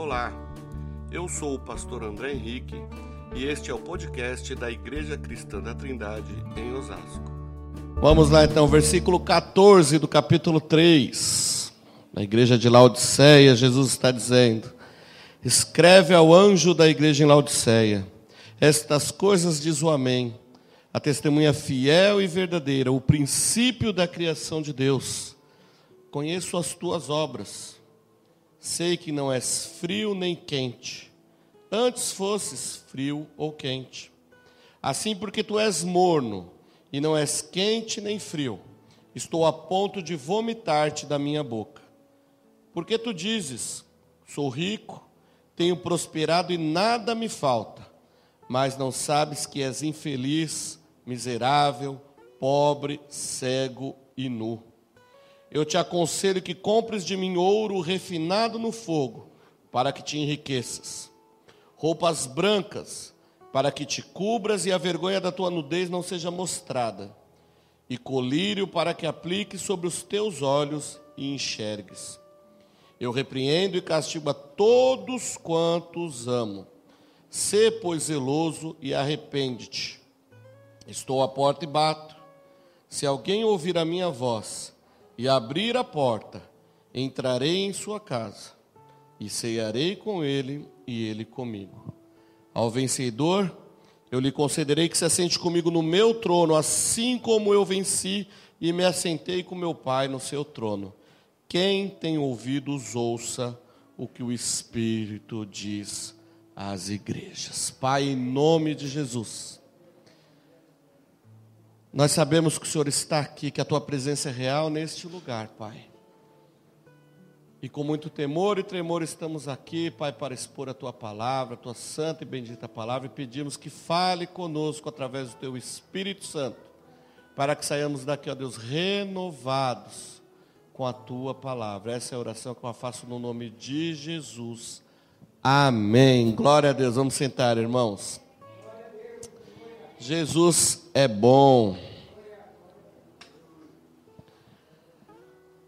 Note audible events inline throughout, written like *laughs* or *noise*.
Olá, eu sou o pastor André Henrique e este é o podcast da Igreja Cristã da Trindade em Osasco. Vamos lá então, versículo 14 do capítulo 3. Na igreja de Laodiceia, Jesus está dizendo: Escreve ao anjo da igreja em Laodiceia: Estas coisas diz o Amém, a testemunha fiel e verdadeira, o princípio da criação de Deus. Conheço as tuas obras Sei que não és frio nem quente, antes fosses frio ou quente. Assim, porque tu és morno e não és quente nem frio, estou a ponto de vomitar-te da minha boca. Porque tu dizes: Sou rico, tenho prosperado e nada me falta, mas não sabes que és infeliz, miserável, pobre, cego e nu eu te aconselho que compres de mim ouro refinado no fogo, para que te enriqueças, roupas brancas, para que te cubras e a vergonha da tua nudez não seja mostrada, e colírio para que aplique sobre os teus olhos e enxergues. Eu repreendo e castigo a todos quantos amo. Sê, pois, zeloso e arrepende-te. Estou à porta e bato. Se alguém ouvir a minha voz e abrir a porta, entrarei em sua casa e cearei com ele e ele comigo. Ao vencedor, eu lhe concederei que se assente comigo no meu trono, assim como eu venci e me assentei com meu Pai no seu trono. Quem tem ouvidos, ouça o que o Espírito diz às igrejas. Pai, em nome de Jesus. Nós sabemos que o Senhor está aqui, que a tua presença é real neste lugar, Pai. E com muito temor e tremor estamos aqui, Pai, para expor a tua palavra, a tua santa e bendita palavra, e pedimos que fale conosco através do teu Espírito Santo, para que saiamos daqui, ó Deus, renovados com a tua palavra. Essa é a oração que eu faço no nome de Jesus. Amém. Glória a Deus. Vamos sentar, irmãos. Jesus é bom.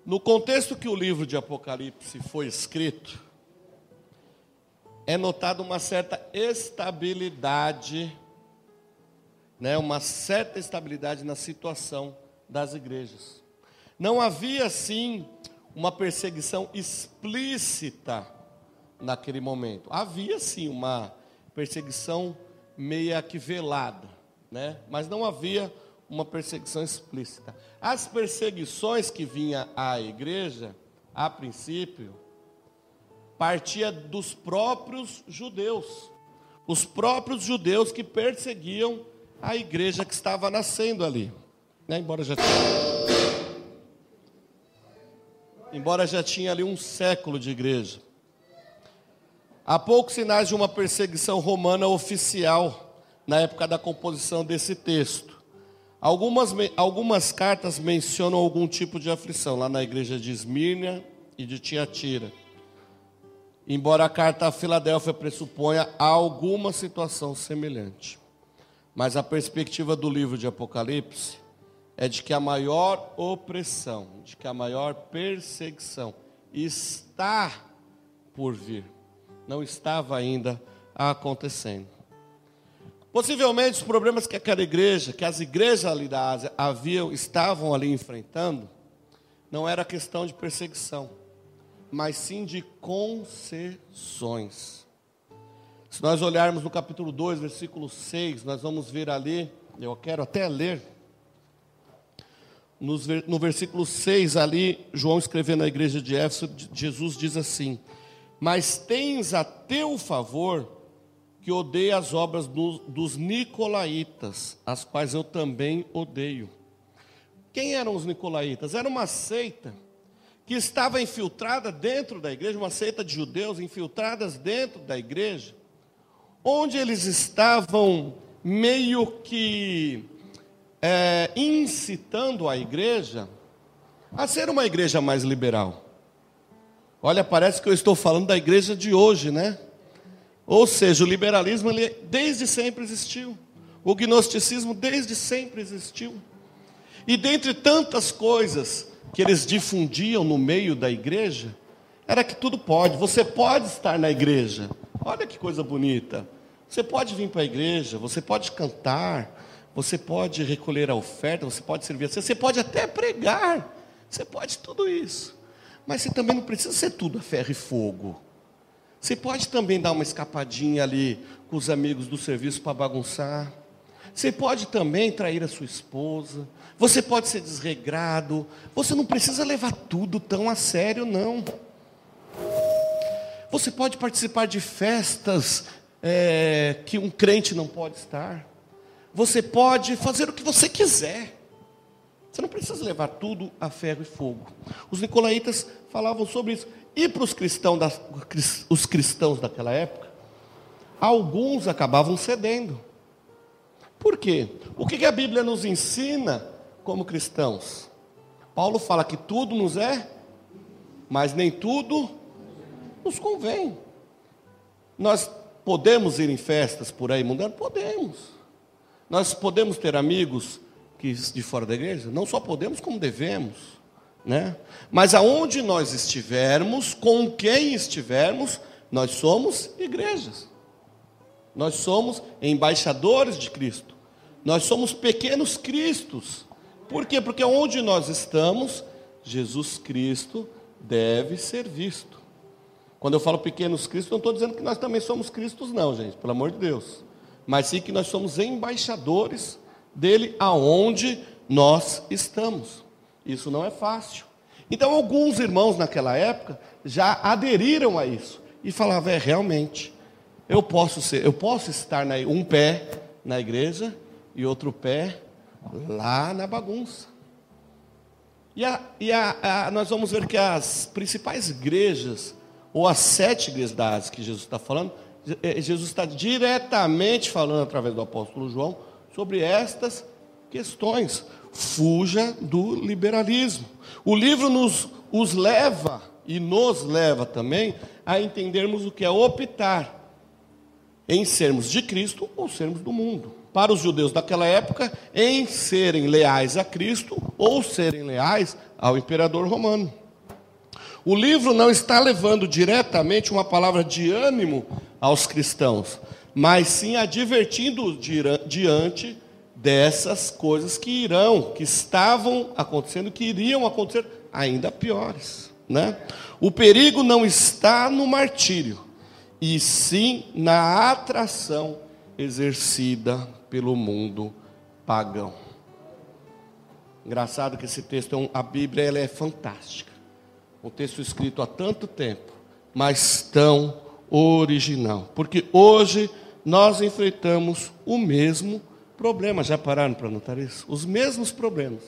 No contexto que o livro de Apocalipse foi escrito, é notada uma certa estabilidade, né, uma certa estabilidade na situação das igrejas. Não havia, sim, uma perseguição explícita naquele momento. Havia, sim, uma perseguição meia que velada né? mas não havia uma perseguição explícita. As perseguições que vinha à igreja, a princípio, partia dos próprios judeus. Os próprios judeus que perseguiam a igreja que estava nascendo ali. Né? Embora já embora já tinha ali um século de igreja. Há poucos sinais de uma perseguição romana oficial na época da composição desse texto. Algumas, algumas cartas mencionam algum tipo de aflição, lá na igreja de Esmirna e de Tiatira. Embora a carta a Filadélfia pressuponha alguma situação semelhante. Mas a perspectiva do livro de Apocalipse é de que a maior opressão, de que a maior perseguição está por vir. Não estava ainda acontecendo. Possivelmente os problemas que aquela igreja, que as igrejas ali da Ásia haviam, estavam ali enfrentando, não era questão de perseguição, mas sim de concessões. Se nós olharmos no capítulo 2, versículo 6, nós vamos ver ali, eu quero até ler, no versículo 6 ali, João escrevendo na igreja de Éfeso, Jesus diz assim: Mas tens a teu favor que odeia as obras do, dos nicolaítas, as quais eu também odeio. Quem eram os nicolaítas? Era uma seita que estava infiltrada dentro da igreja, uma seita de judeus infiltradas dentro da igreja, onde eles estavam meio que é, incitando a igreja a ser uma igreja mais liberal. Olha, parece que eu estou falando da igreja de hoje, né? Ou seja, o liberalismo ele desde sempre existiu. O gnosticismo desde sempre existiu. E dentre tantas coisas que eles difundiam no meio da igreja, era que tudo pode. Você pode estar na igreja. Olha que coisa bonita. Você pode vir para a igreja, você pode cantar, você pode recolher a oferta, você pode servir você pode até pregar. Você pode tudo isso. Mas você também não precisa ser tudo a ferro e fogo. Você pode também dar uma escapadinha ali com os amigos do serviço para bagunçar. Você pode também trair a sua esposa. Você pode ser desregrado. Você não precisa levar tudo tão a sério, não. Você pode participar de festas é, que um crente não pode estar. Você pode fazer o que você quiser. Você não precisa levar tudo a ferro e fogo. Os nicolaítas falavam sobre isso. E para os cristãos, da, os cristãos daquela época, alguns acabavam cedendo. Por quê? O que a Bíblia nos ensina como cristãos? Paulo fala que tudo nos é, mas nem tudo nos convém. Nós podemos ir em festas por aí mundando? Podemos. Nós podemos ter amigos que de fora da igreja? Não só podemos, como devemos. Né? Mas aonde nós estivermos, com quem estivermos, nós somos igrejas. Nós somos embaixadores de Cristo. Nós somos pequenos cristos. Por quê? Porque onde nós estamos, Jesus Cristo deve ser visto. Quando eu falo pequenos cristos, não estou dizendo que nós também somos cristos, não, gente, pelo amor de Deus. Mas sim que nós somos embaixadores dele aonde nós estamos. Isso não é fácil. Então, alguns irmãos naquela época já aderiram a isso e falavam: é realmente, eu posso ser, eu posso estar na, um pé na igreja e outro pé lá na bagunça. E, a, e a, a, nós vamos ver que as principais igrejas, ou as sete igrejas da Ásia que Jesus está falando, é, Jesus está diretamente falando através do apóstolo João sobre estas questões. Fuja do liberalismo. O livro nos os leva e nos leva também a entendermos o que é optar em sermos de Cristo ou sermos do mundo. Para os judeus daquela época, em serem leais a Cristo ou serem leais ao imperador romano. O livro não está levando diretamente uma palavra de ânimo aos cristãos, mas sim advertindo diante dessas coisas que irão, que estavam acontecendo, que iriam acontecer ainda piores. Né? O perigo não está no martírio, e sim na atração exercida pelo mundo pagão. Engraçado que esse texto, é a Bíblia ela é fantástica. Um texto escrito há tanto tempo, mas tão original. Porque hoje nós enfrentamos o mesmo problema. Já pararam para notar isso? Os mesmos problemas.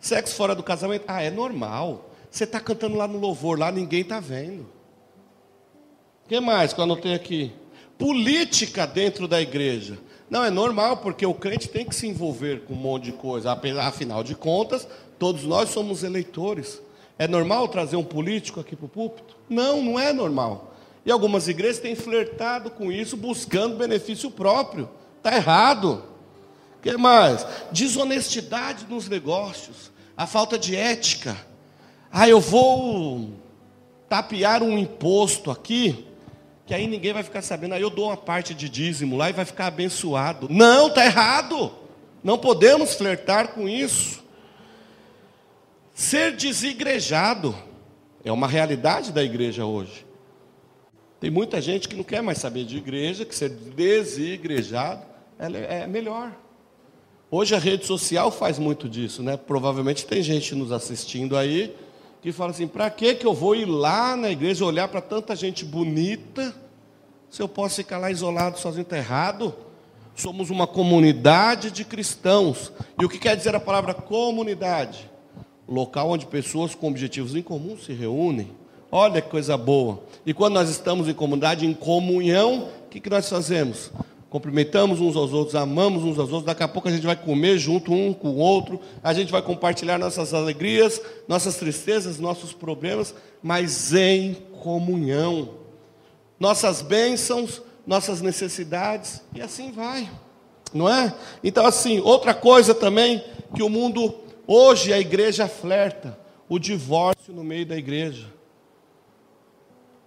Sexo fora do casamento, ah, é normal. Você está cantando lá no louvor, lá ninguém está vendo. O que mais que eu anotei aqui? Política dentro da igreja. Não, é normal, porque o crente tem que se envolver com um monte de coisa. Afinal de contas, todos nós somos eleitores. É normal trazer um político aqui para o púlpito? Não, não é normal. E algumas igrejas têm flertado com isso, buscando benefício próprio. Está errado. O que mais? Desonestidade nos negócios, a falta de ética. Ah, eu vou tapear um imposto aqui, que aí ninguém vai ficar sabendo, aí eu dou uma parte de dízimo lá e vai ficar abençoado. Não, está errado. Não podemos flertar com isso. Ser desigrejado é uma realidade da igreja hoje. Tem muita gente que não quer mais saber de igreja, que ser desigrejado é melhor. Hoje a rede social faz muito disso, né? Provavelmente tem gente nos assistindo aí que fala assim: para que eu vou ir lá na igreja olhar para tanta gente bonita, se eu posso ficar lá isolado sozinho está errado? Somos uma comunidade de cristãos. E o que quer dizer a palavra comunidade? Local onde pessoas com objetivos em comum se reúnem. Olha que coisa boa. E quando nós estamos em comunidade, em comunhão, o que, que nós fazemos? Cumprimentamos uns aos outros, amamos uns aos outros. Daqui a pouco a gente vai comer junto um com o outro, a gente vai compartilhar nossas alegrias, nossas tristezas, nossos problemas, mas em comunhão. Nossas bênçãos, nossas necessidades, e assim vai, não é? Então, assim, outra coisa também que o mundo, hoje a igreja flerta, o divórcio no meio da igreja.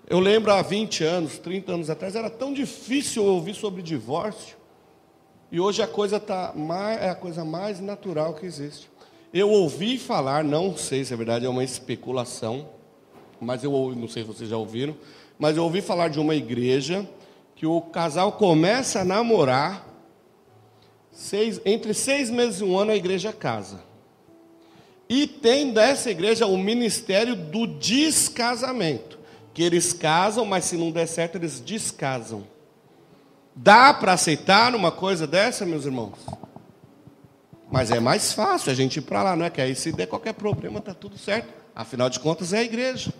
Eu lembro há 20 anos, 30 anos atrás, era tão difícil ouvir sobre divórcio. E hoje a coisa tá mais, é a coisa mais natural que existe. Eu ouvi falar, não sei se é verdade, é uma especulação, mas eu ouvi, não sei se vocês já ouviram, mas eu ouvi falar de uma igreja que o casal começa a namorar, seis, entre seis meses e um ano a igreja casa. E tem dessa igreja o ministério do descasamento que eles casam, mas se não der certo, eles descasam. Dá para aceitar uma coisa dessa, meus irmãos? Mas é mais fácil a gente ir para lá, não é? Que aí se der qualquer problema, está tudo certo. Afinal de contas, é a igreja.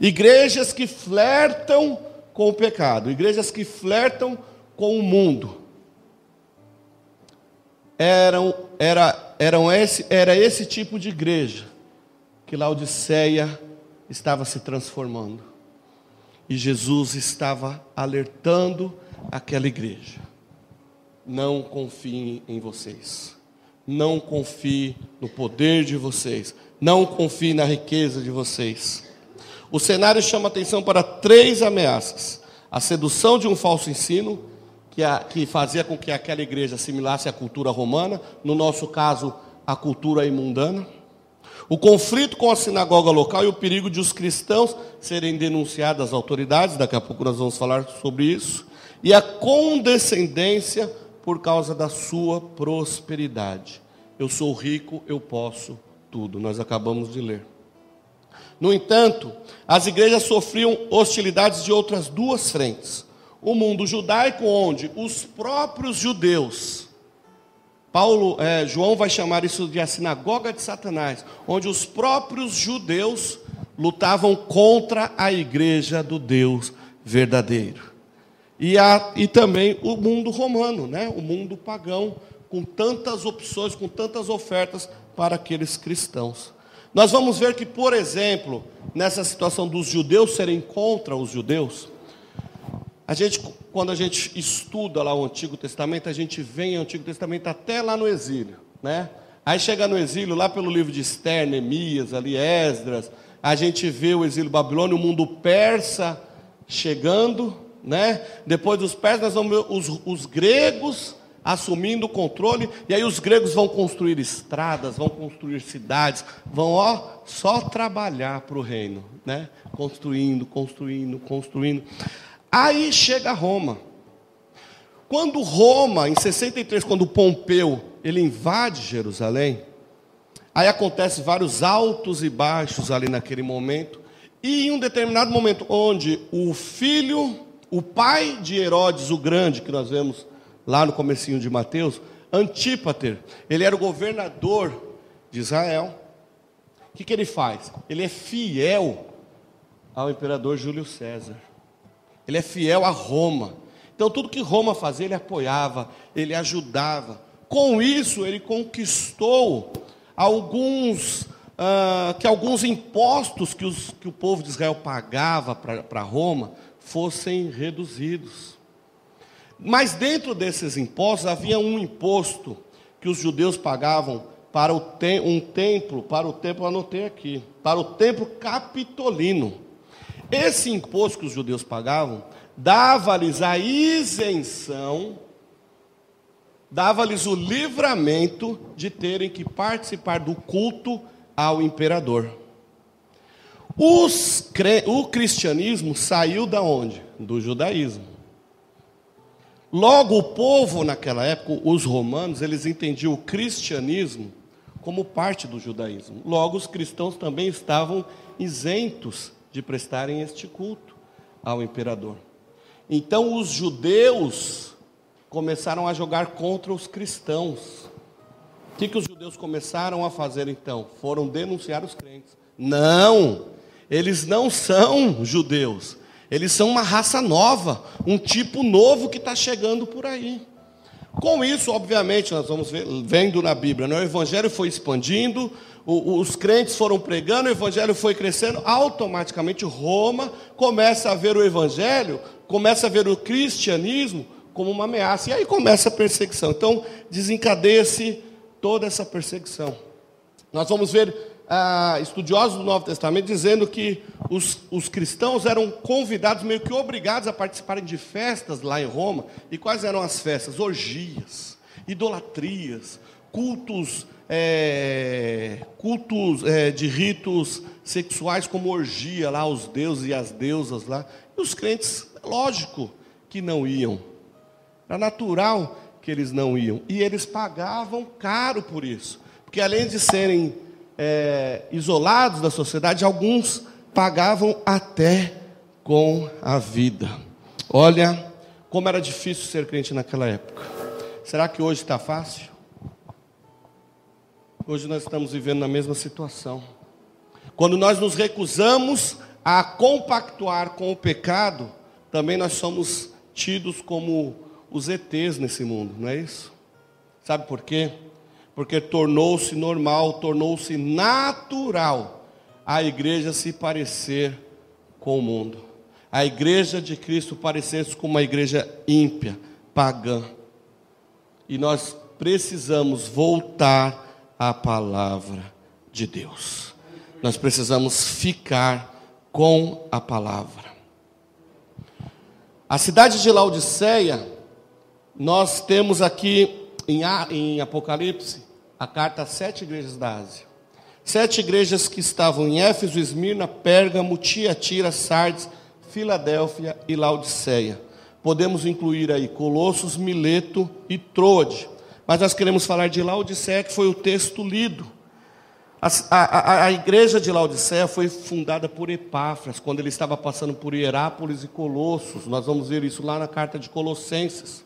Igrejas que flertam com o pecado, igrejas que flertam com o mundo. Eram, era, eram esse, era esse tipo de igreja que Laodiceia estava se transformando. E Jesus estava alertando aquela igreja: não confiem em vocês, não confie no poder de vocês, não confie na riqueza de vocês. O cenário chama atenção para três ameaças: a sedução de um falso ensino, que, a, que fazia com que aquela igreja assimilasse a cultura romana, no nosso caso, a cultura imundana o conflito com a sinagoga local e o perigo de os cristãos serem denunciados às autoridades, daqui a pouco nós vamos falar sobre isso, e a condescendência por causa da sua prosperidade. Eu sou rico, eu posso tudo. Nós acabamos de ler. No entanto, as igrejas sofriam hostilidades de outras duas frentes. O mundo judaico, onde os próprios judeus Paulo, é, João vai chamar isso de a sinagoga de Satanás, onde os próprios judeus lutavam contra a igreja do Deus verdadeiro. E, a, e também o mundo romano, né? o mundo pagão, com tantas opções, com tantas ofertas para aqueles cristãos. Nós vamos ver que, por exemplo, nessa situação dos judeus serem contra os judeus, a gente, quando a gente estuda lá o Antigo Testamento, a gente vem o Antigo Testamento até lá no exílio, né? Aí chega no exílio, lá pelo livro de Esther, Neemias, ali Esdras, a gente vê o exílio babilônio, o mundo persa chegando, né? Depois dos persas, nós vamos ver os, os gregos assumindo o controle, e aí os gregos vão construir estradas, vão construir cidades, vão ó, só trabalhar para o reino, né? Construindo, construindo, construindo. Aí chega Roma. Quando Roma, em 63, quando Pompeu ele invade Jerusalém, aí acontece vários altos e baixos ali naquele momento, e em um determinado momento onde o filho, o pai de Herodes o Grande, que nós vemos lá no comecinho de Mateus, Antípater, ele era o governador de Israel. O que, que ele faz? Ele é fiel ao imperador Júlio César. Ele é fiel a Roma. Então, tudo que Roma fazia, ele apoiava, ele ajudava. Com isso, ele conquistou alguns, uh, que alguns impostos que, os, que o povo de Israel pagava para Roma fossem reduzidos. Mas dentro desses impostos havia um imposto que os judeus pagavam para te um templo, para o templo, anotei aqui, para o templo capitolino. Esse imposto que os judeus pagavam dava-lhes a isenção, dava-lhes o livramento de terem que participar do culto ao imperador. Os, o cristianismo saiu da onde? Do judaísmo. Logo, o povo naquela época, os romanos, eles entendiam o cristianismo como parte do judaísmo. Logo, os cristãos também estavam isentos de prestarem este culto ao imperador. Então os judeus começaram a jogar contra os cristãos. O que, que os judeus começaram a fazer então? Foram denunciar os crentes. Não, eles não são judeus. Eles são uma raça nova, um tipo novo que está chegando por aí. Com isso, obviamente, nós vamos vendo na Bíblia, né? o Evangelho foi expandindo, os crentes foram pregando, o evangelho foi crescendo, automaticamente Roma começa a ver o evangelho, começa a ver o cristianismo como uma ameaça, e aí começa a perseguição. Então, desencadeia-se toda essa perseguição. Nós vamos ver ah, estudiosos do Novo Testamento dizendo que os, os cristãos eram convidados, meio que obrigados a participarem de festas lá em Roma. E quais eram as festas? Orgias, idolatrias, cultos, é, cultos é, de ritos sexuais como orgia lá, os deuses e as deusas lá. E os crentes, lógico que não iam. Era natural que eles não iam. E eles pagavam caro por isso. Porque além de serem é, isolados da sociedade, alguns pagavam até com a vida. Olha como era difícil ser crente naquela época. Será que hoje está fácil? Hoje nós estamos vivendo na mesma situação. Quando nós nos recusamos a compactuar com o pecado, também nós somos tidos como os ETs nesse mundo, não é isso? Sabe por quê? Porque tornou-se normal, tornou-se natural a igreja se parecer com o mundo. A igreja de Cristo parecer-se com uma igreja ímpia, pagã. E nós precisamos voltar à palavra de Deus. Nós precisamos ficar com a palavra. A cidade de Laodiceia, nós temos aqui em, Apocalipse a carta às sete igrejas da Ásia. Sete igrejas que estavam em Éfeso, Esmirna, Pérgamo, Tiatira, Sardes, Filadélfia e Laodiceia. Podemos incluir aí Colossos, Mileto e Troade. Mas nós queremos falar de Laodiceia, que foi o texto lido. A, a, a, igreja de Laodiceia foi fundada por Epáfras, quando ele estava passando por Hierápolis e Colossos. Nós vamos ver isso lá na carta de Colossenses.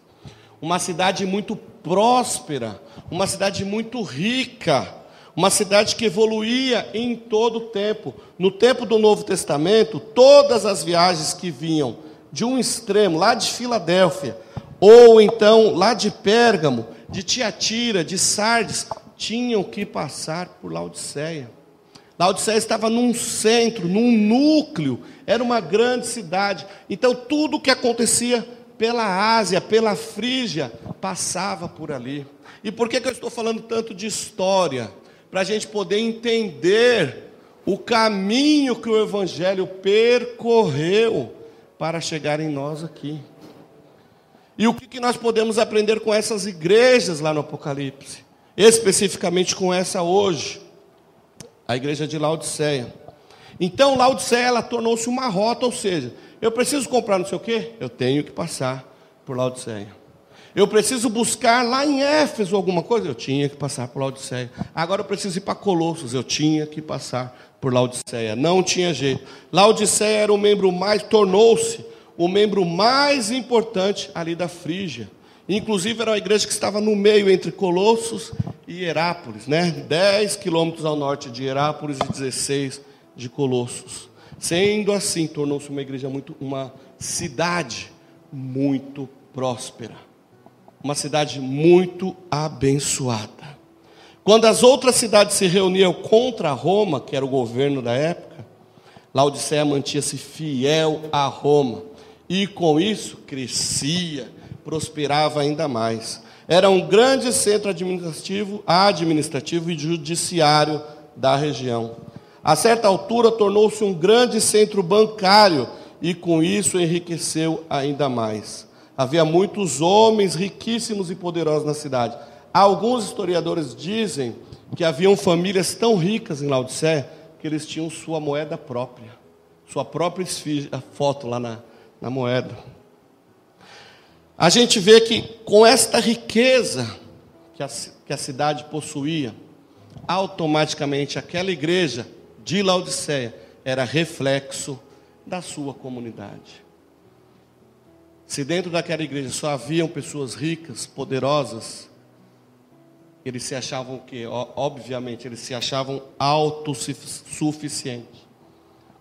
Uma cidade muito próspera, uma cidade muito rica uma cidade que evoluía em todo o tempo. No tempo do Novo Testamento, todas as viagens que vinham de um extremo, lá de Filadélfia, ou então lá de Pérgamo, de Tiatira, de Sardes, tinham que passar por Laodiceia. Laodiceia estava num centro, num núcleo, era uma grande cidade. Então tudo o que acontecia pela Ásia, pela Frígia, passava por ali. E por que, que eu estou falando tanto de história? Para a gente poder entender o caminho que o Evangelho percorreu para chegar em nós aqui. E o que nós podemos aprender com essas igrejas lá no Apocalipse? Especificamente com essa hoje, a igreja de Laodiceia. Então, Laodiceia, ela tornou-se uma rota, ou seja, eu preciso comprar não sei o quê, eu tenho que passar por Laodiceia. Eu preciso buscar lá em Éfeso alguma coisa, eu tinha que passar por Laodiceia. Agora eu preciso ir para Colossos, eu tinha que passar por Laodiceia. Não tinha jeito. Laodiceia era o membro mais, tornou-se o membro mais importante ali da Frígia. Inclusive era uma igreja que estava no meio entre Colossos e Herápolis, né? 10 quilômetros ao norte de Herápolis e 16 de Colossos. Sendo assim, tornou-se uma igreja muito, uma cidade muito próspera uma cidade muito abençoada. Quando as outras cidades se reuniam contra Roma, que era o governo da época, Laodiceia mantinha-se fiel a Roma e com isso crescia, prosperava ainda mais. Era um grande centro administrativo, administrativo e judiciário da região. A certa altura tornou-se um grande centro bancário e com isso enriqueceu ainda mais. Havia muitos homens riquíssimos e poderosos na cidade. Alguns historiadores dizem que haviam famílias tão ricas em Laodiceia que eles tinham sua moeda própria, sua própria foto lá na, na moeda. A gente vê que com esta riqueza que a, que a cidade possuía, automaticamente aquela igreja de Laodiceia era reflexo da sua comunidade. Se dentro daquela igreja só haviam pessoas ricas, poderosas, eles se achavam que, obviamente, eles se achavam autossuficientes.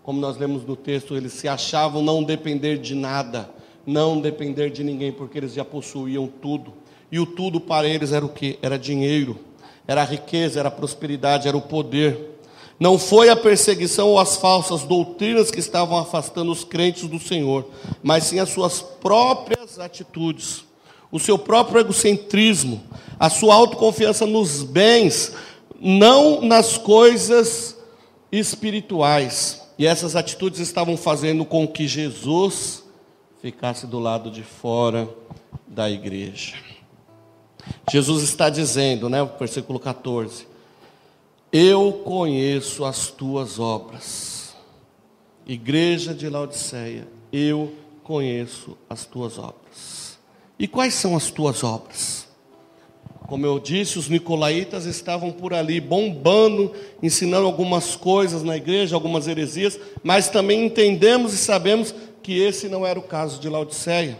Como nós lemos no texto, eles se achavam não depender de nada, não depender de ninguém, porque eles já possuíam tudo. E o tudo para eles era o que? Era dinheiro, era riqueza, era prosperidade, era o poder. Não foi a perseguição ou as falsas doutrinas que estavam afastando os crentes do Senhor, mas sim as suas próprias atitudes, o seu próprio egocentrismo, a sua autoconfiança nos bens, não nas coisas espirituais. e essas atitudes estavam fazendo com que Jesus ficasse do lado de fora da igreja. Jesus está dizendo, né, versículo 14: Eu conheço as tuas obras. Igreja de Laodiceia, eu conheço as tuas obras. E quais são as tuas obras? Como eu disse, os nicolaítas estavam por ali bombando, ensinando algumas coisas na igreja, algumas heresias, mas também entendemos e sabemos que esse não era o caso de Laodiceia.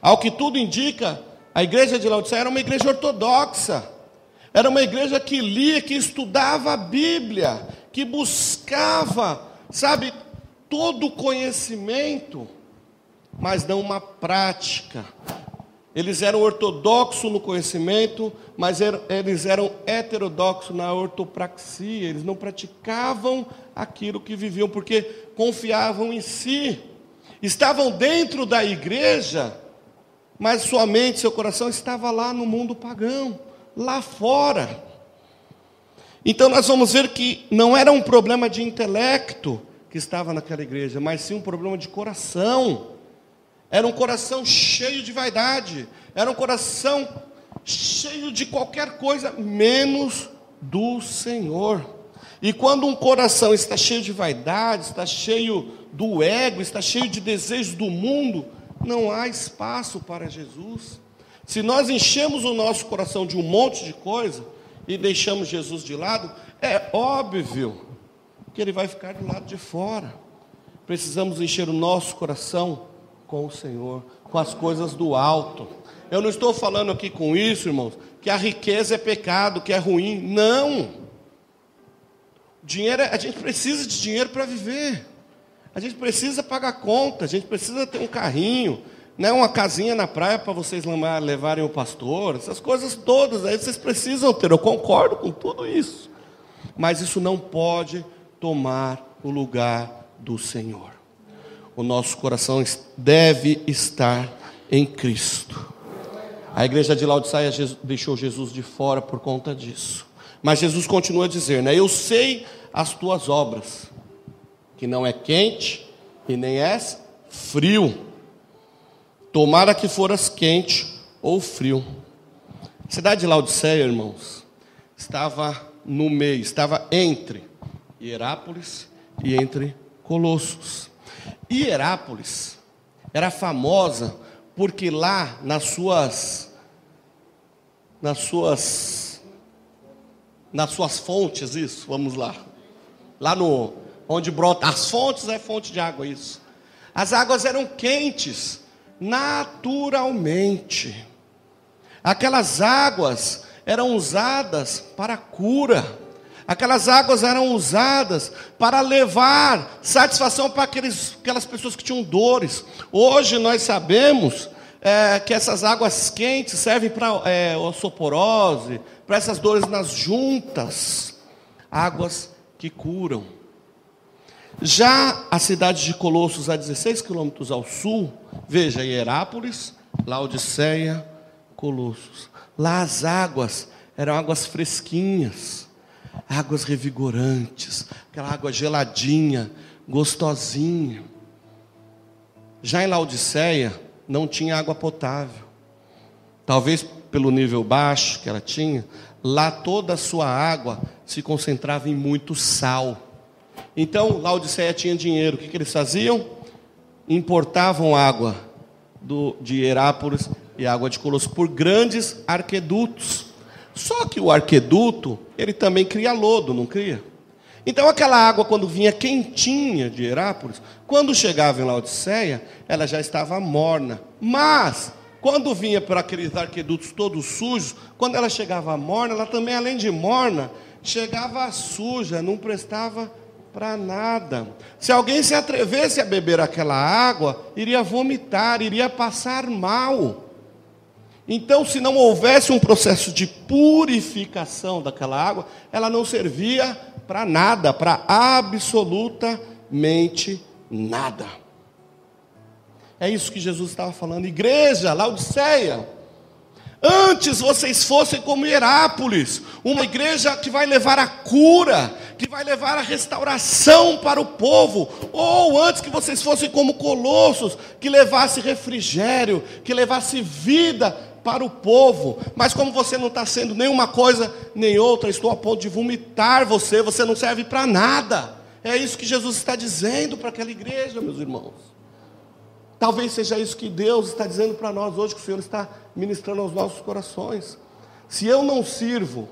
Ao que tudo indica, a igreja de Laodiceia era uma igreja ortodoxa. Era uma igreja que lia, que estudava a Bíblia, que buscava, sabe, todo o conhecimento, mas não uma prática. Eles eram ortodoxos no conhecimento, mas eles eram heterodoxos na ortopraxia. Eles não praticavam aquilo que viviam, porque confiavam em si. Estavam dentro da igreja, mas sua mente, seu coração estava lá no mundo pagão, lá fora. Então nós vamos ver que não era um problema de intelecto que estava naquela igreja, mas sim um problema de coração. Era um coração cheio de vaidade, era um coração cheio de qualquer coisa menos do Senhor. E quando um coração está cheio de vaidade, está cheio do ego, está cheio de desejos do mundo, não há espaço para Jesus. Se nós enchemos o nosso coração de um monte de coisa e deixamos Jesus de lado, é óbvio que ele vai ficar do lado de fora. Precisamos encher o nosso coração com o Senhor, com as coisas do alto. Eu não estou falando aqui com isso, irmãos, que a riqueza é pecado, que é ruim. Não. Dinheiro, é, a gente precisa de dinheiro para viver. A gente precisa pagar conta, a gente precisa ter um carrinho, né, uma casinha na praia para vocês levarem o pastor, essas coisas todas aí vocês precisam ter. Eu concordo com tudo isso. Mas isso não pode tomar o lugar do Senhor. O nosso coração deve estar em Cristo. A igreja de Laodiceia deixou Jesus de fora por conta disso. Mas Jesus continua a dizer, né? Eu sei as tuas obras que não é quente e nem és frio. Tomara que foras quente ou frio. A cidade de Laodiceia, irmãos, estava no meio, estava entre Hierápolis e entre Colossos. Hierápolis era famosa porque lá nas suas nas suas nas suas fontes isso, vamos lá. Lá no onde brota as fontes é fonte de água isso. As águas eram quentes naturalmente. Aquelas águas eram usadas para cura. Aquelas águas eram usadas para levar satisfação para aqueles, aquelas pessoas que tinham dores. Hoje nós sabemos é, que essas águas quentes servem para é, osteoporose, para essas dores nas juntas, águas que curam. Já a cidade de Colossos, a 16 quilômetros ao sul, veja, Hierápolis, Laodiceia, Colossos. Lá as águas eram águas fresquinhas, águas revigorantes, aquela água geladinha, gostosinha. Já em Laodiceia, não tinha água potável. Talvez pelo nível baixo que ela tinha, lá toda a sua água se concentrava em muito sal. Então, Laodiceia tinha dinheiro. O que, que eles faziam? Importavam água do, de Herápolis e água de Colosso por grandes arquedutos. Só que o arqueduto, ele também cria lodo, não cria? Então aquela água, quando vinha quentinha de Herápolis, quando chegava em Laodiceia, ela já estava morna. Mas, quando vinha por aqueles arquedutos todos sujos, quando ela chegava morna, ela também, além de morna, chegava suja, não prestava para nada. Se alguém se atrevesse a beber aquela água, iria vomitar, iria passar mal. Então, se não houvesse um processo de purificação daquela água, ela não servia para nada, para absolutamente nada. É isso que Jesus estava falando. Igreja, Laodiceia, Antes vocês fossem como Herápolis, uma igreja que vai levar a cura, que vai levar a restauração para o povo, ou antes que vocês fossem como colossos, que levasse refrigério, que levasse vida para o povo, mas como você não está sendo nenhuma coisa nem outra, estou a ponto de vomitar você, você não serve para nada. É isso que Jesus está dizendo para aquela igreja, meus irmãos. Talvez seja isso que Deus está dizendo para nós hoje, que o Senhor está ministrando aos nossos corações. Se eu não sirvo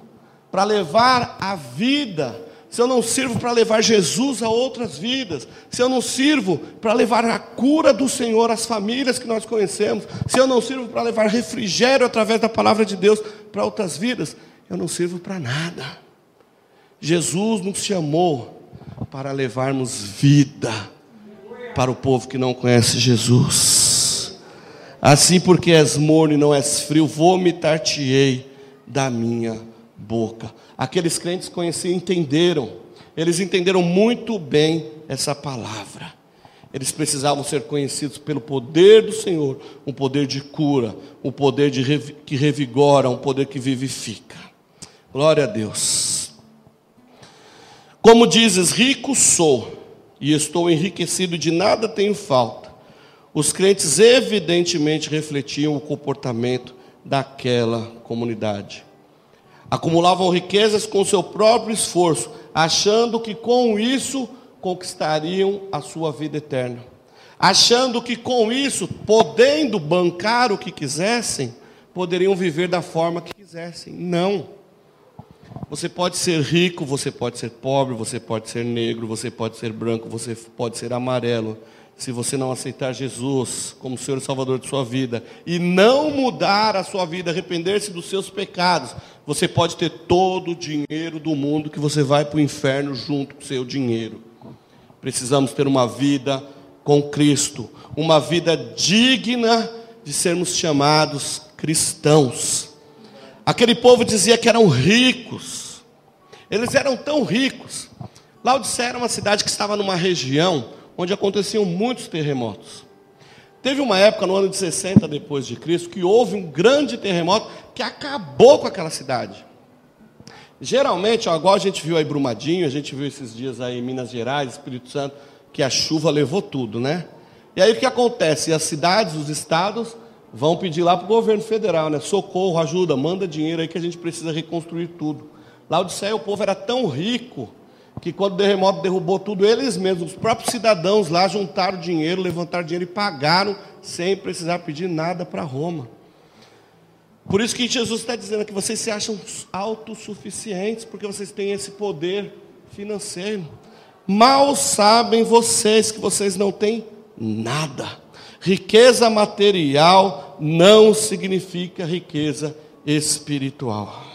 para levar a vida, se eu não sirvo para levar Jesus a outras vidas, se eu não sirvo para levar a cura do Senhor às famílias que nós conhecemos, se eu não sirvo para levar refrigério através da palavra de Deus para outras vidas, eu não sirvo para nada. Jesus nos chamou para levarmos vida para o povo que não conhece Jesus. Assim, porque és morno e não és frio, vomitar-te-ei da minha boca. Aqueles crentes conheciam, entenderam, eles entenderam muito bem essa palavra. Eles precisavam ser conhecidos pelo poder do Senhor, um poder de cura, um poder de, que revigora, um poder que vivifica. Glória a Deus. Como dizes, rico sou e estou enriquecido, de nada tenho falta. Os crentes evidentemente refletiam o comportamento daquela comunidade acumulavam riquezas com seu próprio esforço, achando que com isso conquistariam a sua vida eterna. Achando que com isso, podendo bancar o que quisessem, poderiam viver da forma que quisessem. Não. Você pode ser rico, você pode ser pobre, você pode ser negro, você pode ser branco, você pode ser amarelo se você não aceitar Jesus como Senhor e Salvador de sua vida e não mudar a sua vida, arrepender-se dos seus pecados, você pode ter todo o dinheiro do mundo que você vai para o inferno junto com o seu dinheiro. Precisamos ter uma vida com Cristo, uma vida digna de sermos chamados cristãos. Aquele povo dizia que eram ricos, eles eram tão ricos. Laodicea era uma cidade que estava numa região onde aconteciam muitos terremotos. Teve uma época no ano de 60 depois de Cristo que houve um grande terremoto que acabou com aquela cidade. Geralmente, ó, igual a gente viu aí Brumadinho, a gente viu esses dias aí em Minas Gerais, Espírito Santo, que a chuva levou tudo, né? E aí o que acontece? As cidades, os estados vão pedir lá para o governo federal, né? Socorro, ajuda, manda dinheiro aí que a gente precisa reconstruir tudo. Céu o povo era tão rico que quando o terremoto derrubou tudo, eles mesmos, os próprios cidadãos lá juntaram dinheiro, levantaram dinheiro e pagaram sem precisar pedir nada para Roma. Por isso que Jesus está dizendo que vocês se acham autossuficientes, porque vocês têm esse poder financeiro. Mal sabem vocês que vocês não têm nada. Riqueza material não significa riqueza espiritual.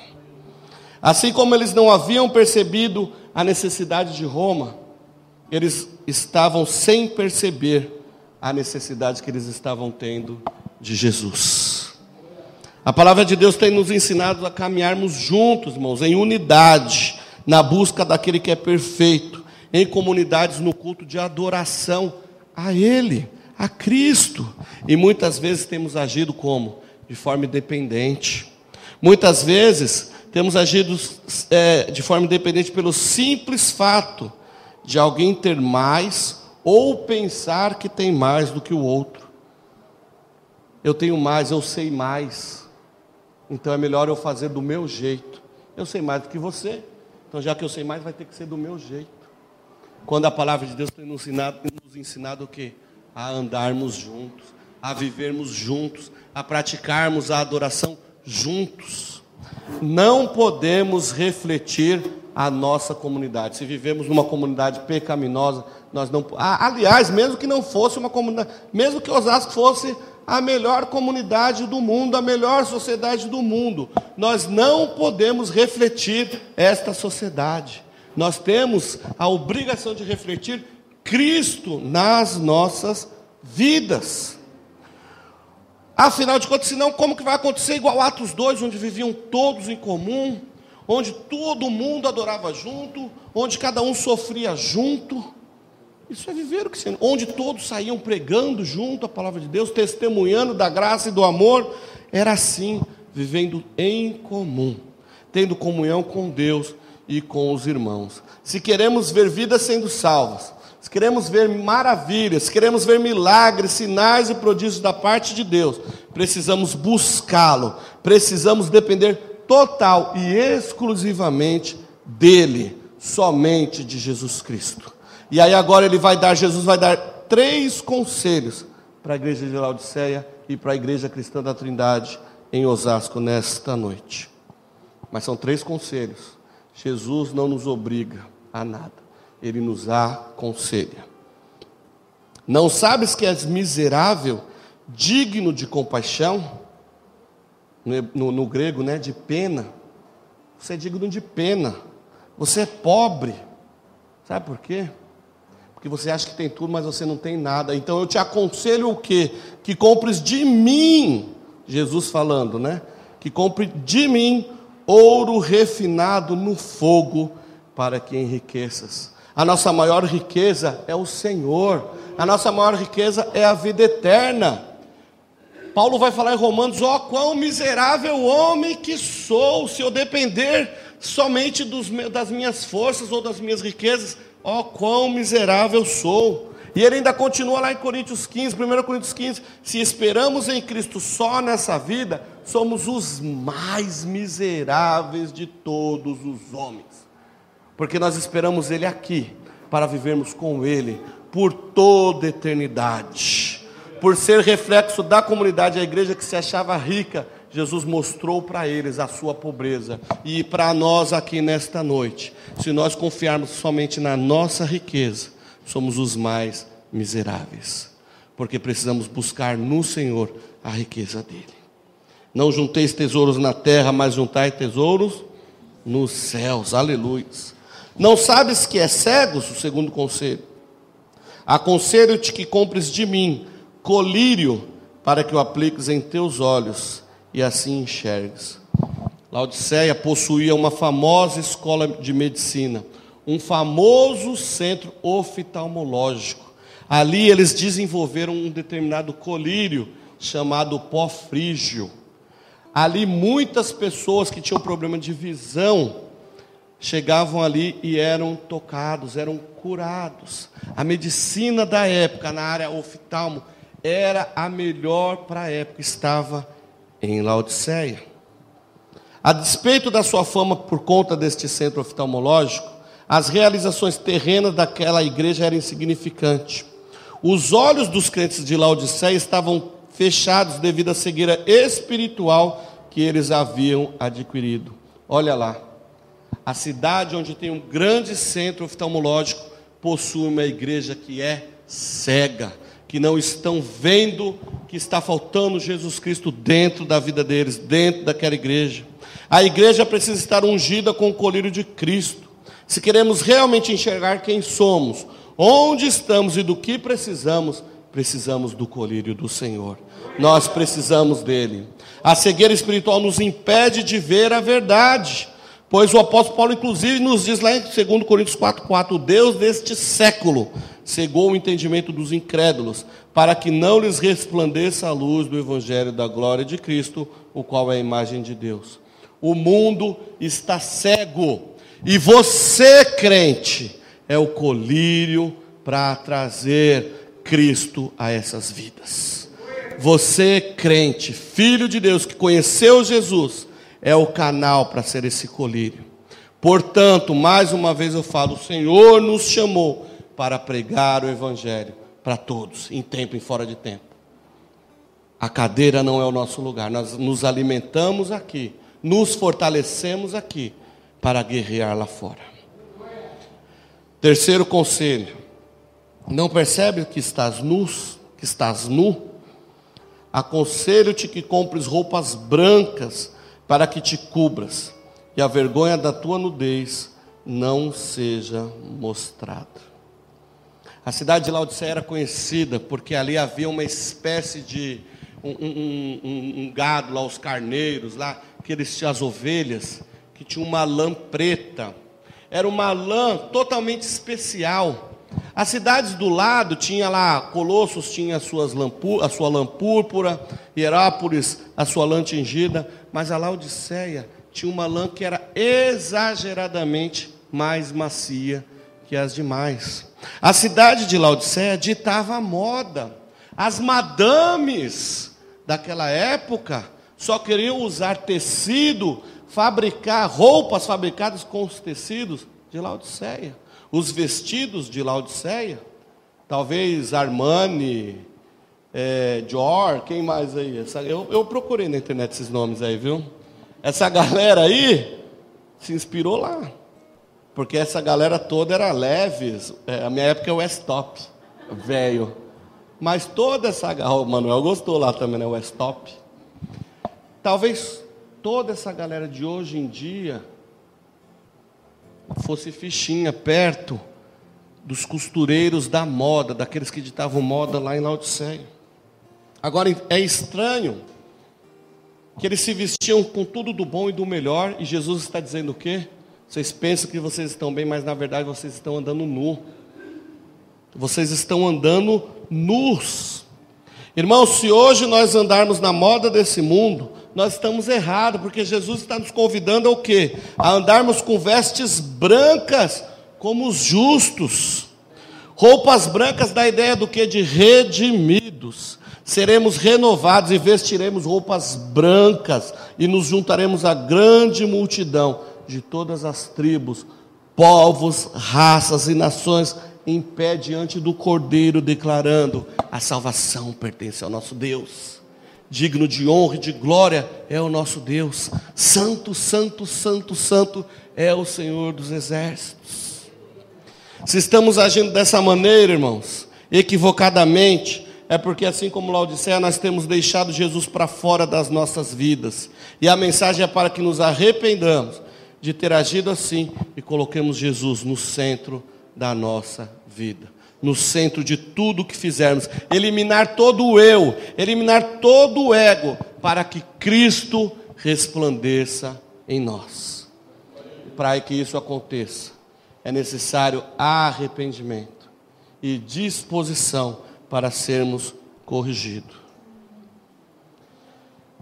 Assim como eles não haviam percebido a necessidade de Roma, eles estavam sem perceber a necessidade que eles estavam tendo de Jesus. A palavra de Deus tem nos ensinado a caminharmos juntos, irmãos, em unidade, na busca daquele que é perfeito, em comunidades no culto de adoração a Ele, a Cristo. E muitas vezes temos agido como? De forma independente. Muitas vezes temos agido é, de forma independente pelo simples fato de alguém ter mais ou pensar que tem mais do que o outro. Eu tenho mais, eu sei mais, então é melhor eu fazer do meu jeito. Eu sei mais do que você, então já que eu sei mais, vai ter que ser do meu jeito. Quando a palavra de Deus tem nos ensinado, nos ensinado o quê? A andarmos juntos, a vivermos juntos, a praticarmos a adoração juntos não podemos refletir a nossa comunidade. Se vivemos numa comunidade pecaminosa, nós não. Aliás, mesmo que não fosse uma comunidade, mesmo que Osasco fosse a melhor comunidade do mundo, a melhor sociedade do mundo, nós não podemos refletir esta sociedade. Nós temos a obrigação de refletir Cristo nas nossas vidas. Afinal de contas, senão, como que vai acontecer igual Atos 2, onde viviam todos em comum, onde todo mundo adorava junto, onde cada um sofria junto? Isso é viver o que onde todos saíam pregando junto a palavra de Deus, testemunhando da graça e do amor, era assim, vivendo em comum, tendo comunhão com Deus e com os irmãos. Se queremos ver vidas sendo salvas, queremos ver maravilhas, queremos ver milagres, sinais e prodígios da parte de Deus, precisamos buscá-lo, precisamos depender total e exclusivamente dele, somente de Jesus Cristo. E aí agora ele vai dar, Jesus vai dar três conselhos para a igreja de Laodiceia e para a igreja cristã da Trindade em Osasco nesta noite. Mas são três conselhos. Jesus não nos obriga a nada, ele nos aconselha. Não sabes que és miserável, digno de compaixão? No, no, grego, né, de pena. Você é digno de pena. Você é pobre. Sabe por quê? Porque você acha que tem tudo, mas você não tem nada. Então eu te aconselho o quê? Que compres de mim, Jesus falando, né? Que compre de mim ouro refinado no fogo, para que enriqueças. A nossa maior riqueza é o Senhor. A nossa maior riqueza é a vida eterna. Paulo vai falar em Romanos: ó, oh, quão miserável homem que sou, se eu depender somente dos, das minhas forças ou das minhas riquezas, ó, oh, quão miserável sou. E ele ainda continua lá em Coríntios 15, 1 Coríntios 15: se esperamos em Cristo só nessa vida, somos os mais miseráveis de todos os homens, porque nós esperamos Ele aqui, para vivermos com Ele por toda eternidade. Por ser reflexo da comunidade, a igreja que se achava rica, Jesus mostrou para eles a sua pobreza. E para nós aqui nesta noite, se nós confiarmos somente na nossa riqueza, somos os mais miseráveis, porque precisamos buscar no Senhor a riqueza dele. Não junteis tesouros na terra, mas juntai tesouros nos céus. Aleluia. Não sabes que é cegos? O segundo conselho. Aconselho-te que compres de mim colírio para que o apliques em teus olhos e assim enxergues. Laodiceia possuía uma famosa escola de medicina, um famoso centro oftalmológico. Ali eles desenvolveram um determinado colírio chamado pó frígio. Ali muitas pessoas que tinham problema de visão chegavam ali e eram tocados, eram curados. A medicina da época na área oftalmo era a melhor para a época, estava em Laodiceia. A despeito da sua fama por conta deste centro oftalmológico, as realizações terrenas daquela igreja eram insignificantes. Os olhos dos crentes de Laodiceia estavam fechados devido à cegueira espiritual que eles haviam adquirido. Olha lá, a cidade onde tem um grande centro oftalmológico possui uma igreja que é cega, que não estão vendo que está faltando Jesus Cristo dentro da vida deles, dentro daquela igreja. A igreja precisa estar ungida com o colírio de Cristo. Se queremos realmente enxergar quem somos, onde estamos e do que precisamos, precisamos do colírio do Senhor. Nós precisamos dele. A cegueira espiritual nos impede de ver a verdade. Pois o apóstolo Paulo, inclusive, nos diz lá em 2 Coríntios 4,4: o Deus deste século cegou o entendimento dos incrédulos, para que não lhes resplandeça a luz do Evangelho da glória de Cristo, o qual é a imagem de Deus. O mundo está cego, e você, crente, é o colírio para trazer Cristo a essas vidas. Você, crente, filho de Deus, que conheceu Jesus, é o canal para ser esse colírio. Portanto, mais uma vez eu falo, o Senhor nos chamou para pregar o Evangelho para todos, em tempo e fora de tempo. A cadeira não é o nosso lugar, nós nos alimentamos aqui, nos fortalecemos aqui para guerrear lá fora. Terceiro conselho: não percebe que estás nus, que estás nu? Aconselho-te que compres roupas brancas para que te cubras e a vergonha da tua nudez não seja mostrada. A cidade de Laodiceia era conhecida porque ali havia uma espécie de um, um, um, um gado lá, os carneiros lá, que eles tinham as ovelhas, que tinha uma lã preta. Era uma lã totalmente especial. As cidades do lado tinha lá, Colossos tinha suas lampu, a sua lã púrpura, Hierápolis a sua lã tingida, mas a Laodiceia tinha uma lã que era exageradamente mais macia que as demais. A cidade de Laodiceia ditava a moda. As madames daquela época só queriam usar tecido, fabricar roupas fabricadas com os tecidos de Laodiceia. Os vestidos de Laodiceia, talvez Armani, é, Dior, quem mais aí? Essa, eu, eu procurei na internet esses nomes aí, viu? Essa *laughs* galera aí se inspirou lá. Porque essa galera toda era leves. É, a minha época é o Westop, velho. Mas toda essa galera. O Manuel gostou lá também, né? O Westop. Talvez toda essa galera de hoje em dia fosse fichinha perto dos costureiros da moda, daqueles que ditavam moda lá em Laodiceia. Agora é estranho que eles se vestiam com tudo do bom e do melhor, e Jesus está dizendo o quê? Vocês pensam que vocês estão bem, mas na verdade vocês estão andando nu. Vocês estão andando nus. Irmãos, se hoje nós andarmos na moda desse mundo, nós estamos errados, porque Jesus está nos convidando ao quê? A andarmos com vestes brancas, como os justos. Roupas brancas da ideia do que? De redimidos. Seremos renovados e vestiremos roupas brancas e nos juntaremos à grande multidão de todas as tribos, povos, raças e nações em pé diante do Cordeiro, declarando: a salvação pertence ao nosso Deus. Digno de honra e de glória é o nosso Deus. Santo, santo, santo, santo é o Senhor dos exércitos. Se estamos agindo dessa maneira, irmãos, equivocadamente, é porque assim como Laodiceia, nós temos deixado Jesus para fora das nossas vidas. E a mensagem é para que nos arrependamos de ter agido assim e coloquemos Jesus no centro da nossa vida, no centro de tudo que fizermos, eliminar todo o eu, eliminar todo o ego, para que Cristo resplandeça em nós. Para que isso aconteça, é necessário arrependimento e disposição para sermos corrigidos.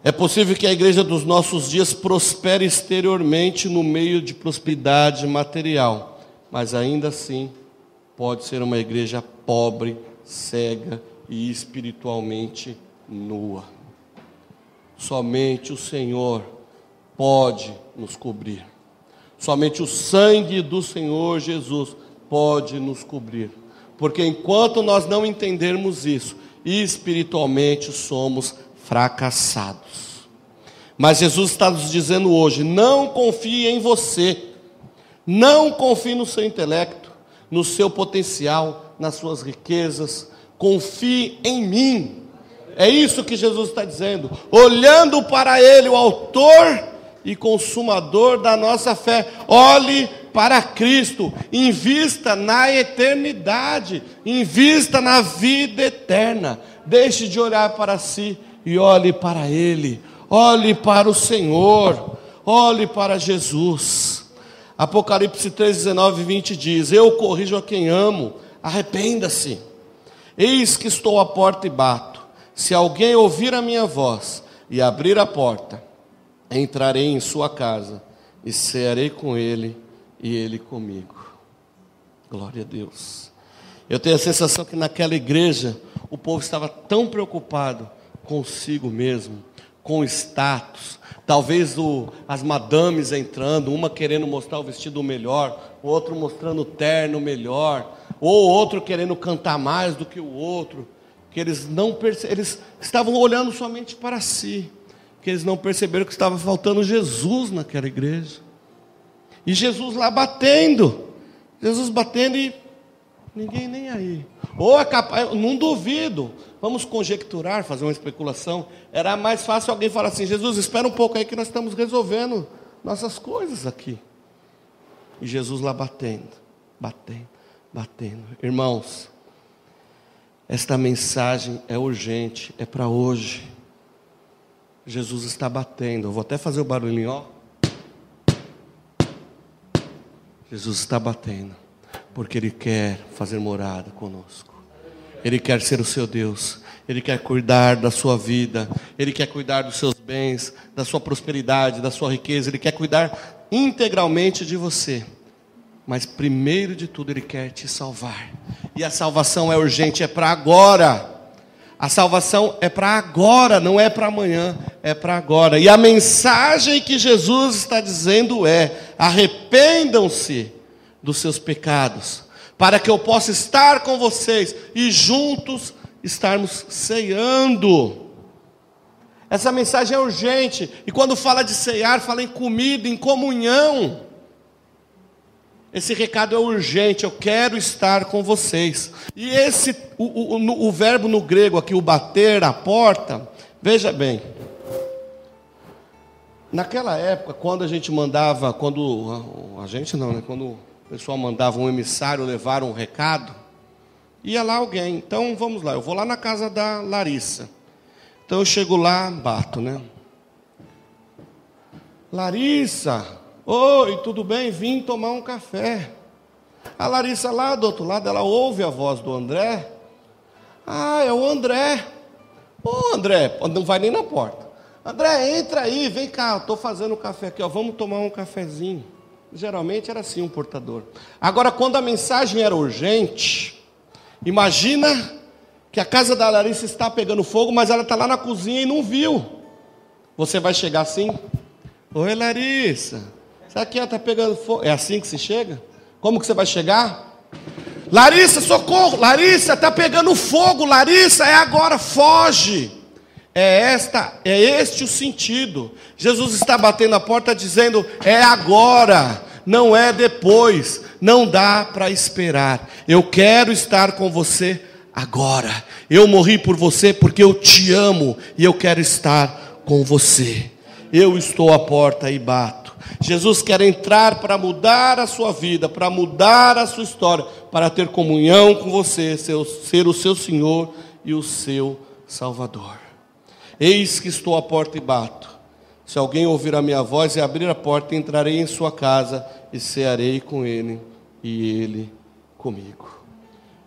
É possível que a igreja dos nossos dias prospere exteriormente no meio de prosperidade material, mas ainda assim pode ser uma igreja pobre, cega e espiritualmente nua. Somente o Senhor pode nos cobrir. Somente o sangue do Senhor Jesus pode nos cobrir. Porque enquanto nós não entendermos isso, espiritualmente somos fracassados. Mas Jesus está nos dizendo hoje: não confie em você, não confie no seu intelecto, no seu potencial, nas suas riquezas, confie em mim. É isso que Jesus está dizendo, olhando para Ele, o Autor e Consumador da nossa fé. Olhe para Cristo, invista na eternidade, invista na vida eterna. Deixe de olhar para si e olhe para Ele, olhe para o Senhor, olhe para Jesus. Apocalipse 3, 19 e 20 diz: Eu corrijo a quem amo, arrependa-se. Eis que estou à porta e bato. Se alguém ouvir a minha voz e abrir a porta, entrarei em sua casa e cearei com ele e ele comigo. Glória a Deus. Eu tenho a sensação que naquela igreja o povo estava tão preocupado consigo mesmo, com status. Talvez o, as madames entrando, uma querendo mostrar o vestido melhor, o outro mostrando o terno melhor, ou outro querendo cantar mais do que o outro, que eles não perce... eles estavam olhando somente para si, que eles não perceberam que estava faltando Jesus naquela igreja. E Jesus lá batendo, Jesus batendo e ninguém nem aí. Ou é capaz, não duvido, vamos conjecturar, fazer uma especulação. Era mais fácil alguém falar assim: Jesus, espera um pouco aí que nós estamos resolvendo nossas coisas aqui. E Jesus lá batendo, batendo, batendo. Irmãos, esta mensagem é urgente, é para hoje. Jesus está batendo. Eu vou até fazer o barulhinho, ó. Jesus está batendo, porque Ele quer fazer morada conosco. Ele quer ser o seu Deus. Ele quer cuidar da sua vida. Ele quer cuidar dos seus bens, da sua prosperidade, da sua riqueza. Ele quer cuidar integralmente de você. Mas primeiro de tudo, Ele quer te salvar. E a salvação é urgente, é para agora. A salvação é para agora, não é para amanhã, é para agora. E a mensagem que Jesus está dizendo é: arrependam-se dos seus pecados, para que eu possa estar com vocês e juntos estarmos ceando. Essa mensagem é urgente, e quando fala de cear, fala em comida, em comunhão. Esse recado é urgente, eu quero estar com vocês. E esse, o, o, o verbo no grego aqui, o bater a porta, veja bem. Naquela época, quando a gente mandava, quando a gente não, né? Quando o pessoal mandava um emissário levar um recado, ia lá alguém. Então vamos lá, eu vou lá na casa da Larissa. Então eu chego lá, bato, né? Larissa, Oi, tudo bem? Vim tomar um café. A Larissa lá do outro lado, ela ouve a voz do André. Ah, é o André. Ô André, não vai nem na porta. André, entra aí, vem cá, estou fazendo café aqui, ó, vamos tomar um cafezinho. Geralmente era assim um portador. Agora, quando a mensagem era urgente, imagina que a casa da Larissa está pegando fogo, mas ela está lá na cozinha e não viu. Você vai chegar assim? Oi, Larissa. Será que ela está pegando fogo? É assim que se chega? Como que você vai chegar? Larissa, socorro! Larissa, está pegando fogo! Larissa, é agora, foge! É esta, é este o sentido. Jesus está batendo a porta dizendo: é agora, não é depois, não dá para esperar. Eu quero estar com você agora. Eu morri por você porque eu te amo e eu quero estar com você. Eu estou à porta e bato. Jesus quer entrar para mudar a sua vida, para mudar a sua história, para ter comunhão com você, ser o seu Senhor e o seu Salvador. Eis que estou à porta e bato. Se alguém ouvir a minha voz e abrir a porta, entrarei em sua casa e cearei com ele e ele comigo.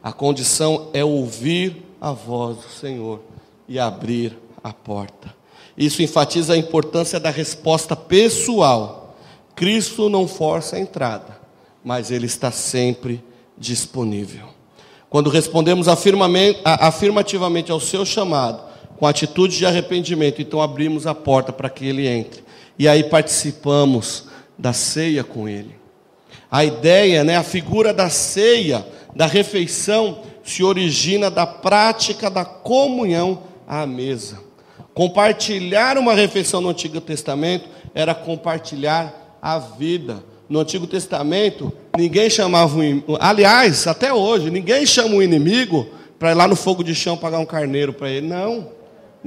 A condição é ouvir a voz do Senhor e abrir a porta. Isso enfatiza a importância da resposta pessoal Cristo não força a entrada, mas Ele está sempre disponível. Quando respondemos afirmativamente ao seu chamado, com atitude de arrependimento, então abrimos a porta para que Ele entre. E aí participamos da ceia com Ele. A ideia, né, a figura da ceia, da refeição, se origina da prática da comunhão à mesa. Compartilhar uma refeição no Antigo Testamento era compartilhar a vida. No Antigo Testamento, ninguém chamava um aliás, até hoje, ninguém chama um inimigo para ir lá no fogo de chão pagar um carneiro para ele. Não,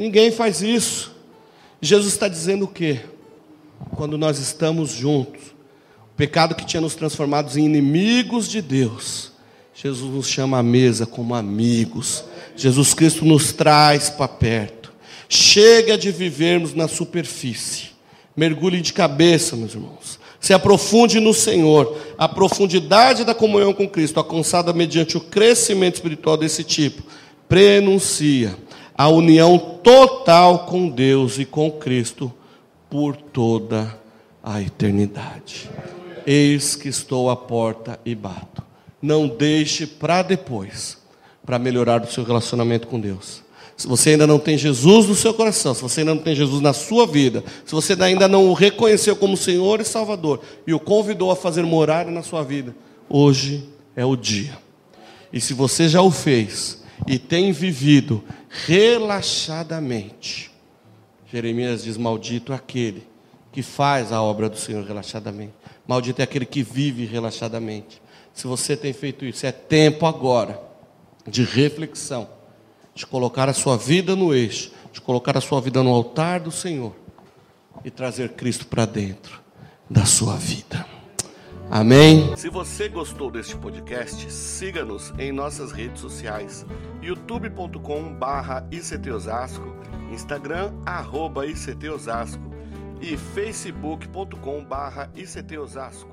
ninguém faz isso. Jesus está dizendo o quê? Quando nós estamos juntos, o pecado que tinha nos transformados em inimigos de Deus, Jesus nos chama à mesa como amigos. Jesus Cristo nos traz para perto. Chega de vivermos na superfície. Mergulhe de cabeça, meus irmãos. Se aprofunde no Senhor. A profundidade da comunhão com Cristo, alcançada mediante o crescimento espiritual desse tipo, prenuncia a união total com Deus e com Cristo por toda a eternidade. Eis que estou à porta e bato. Não deixe para depois, para melhorar o seu relacionamento com Deus. Se você ainda não tem Jesus no seu coração, se você ainda não tem Jesus na sua vida, se você ainda não o reconheceu como Senhor e Salvador e o convidou a fazer morada na sua vida, hoje é o dia. E se você já o fez e tem vivido relaxadamente, Jeremias diz: Maldito aquele que faz a obra do Senhor relaxadamente. Maldito é aquele que vive relaxadamente. Se você tem feito isso, é tempo agora de reflexão de colocar a sua vida no eixo, de colocar a sua vida no altar do Senhor e trazer Cristo para dentro da sua vida. Amém. Se você gostou deste podcast, siga-nos em nossas redes sociais: youtube.com/ictosasco, Instagram @ictosasco e facebook.com/ictosasco.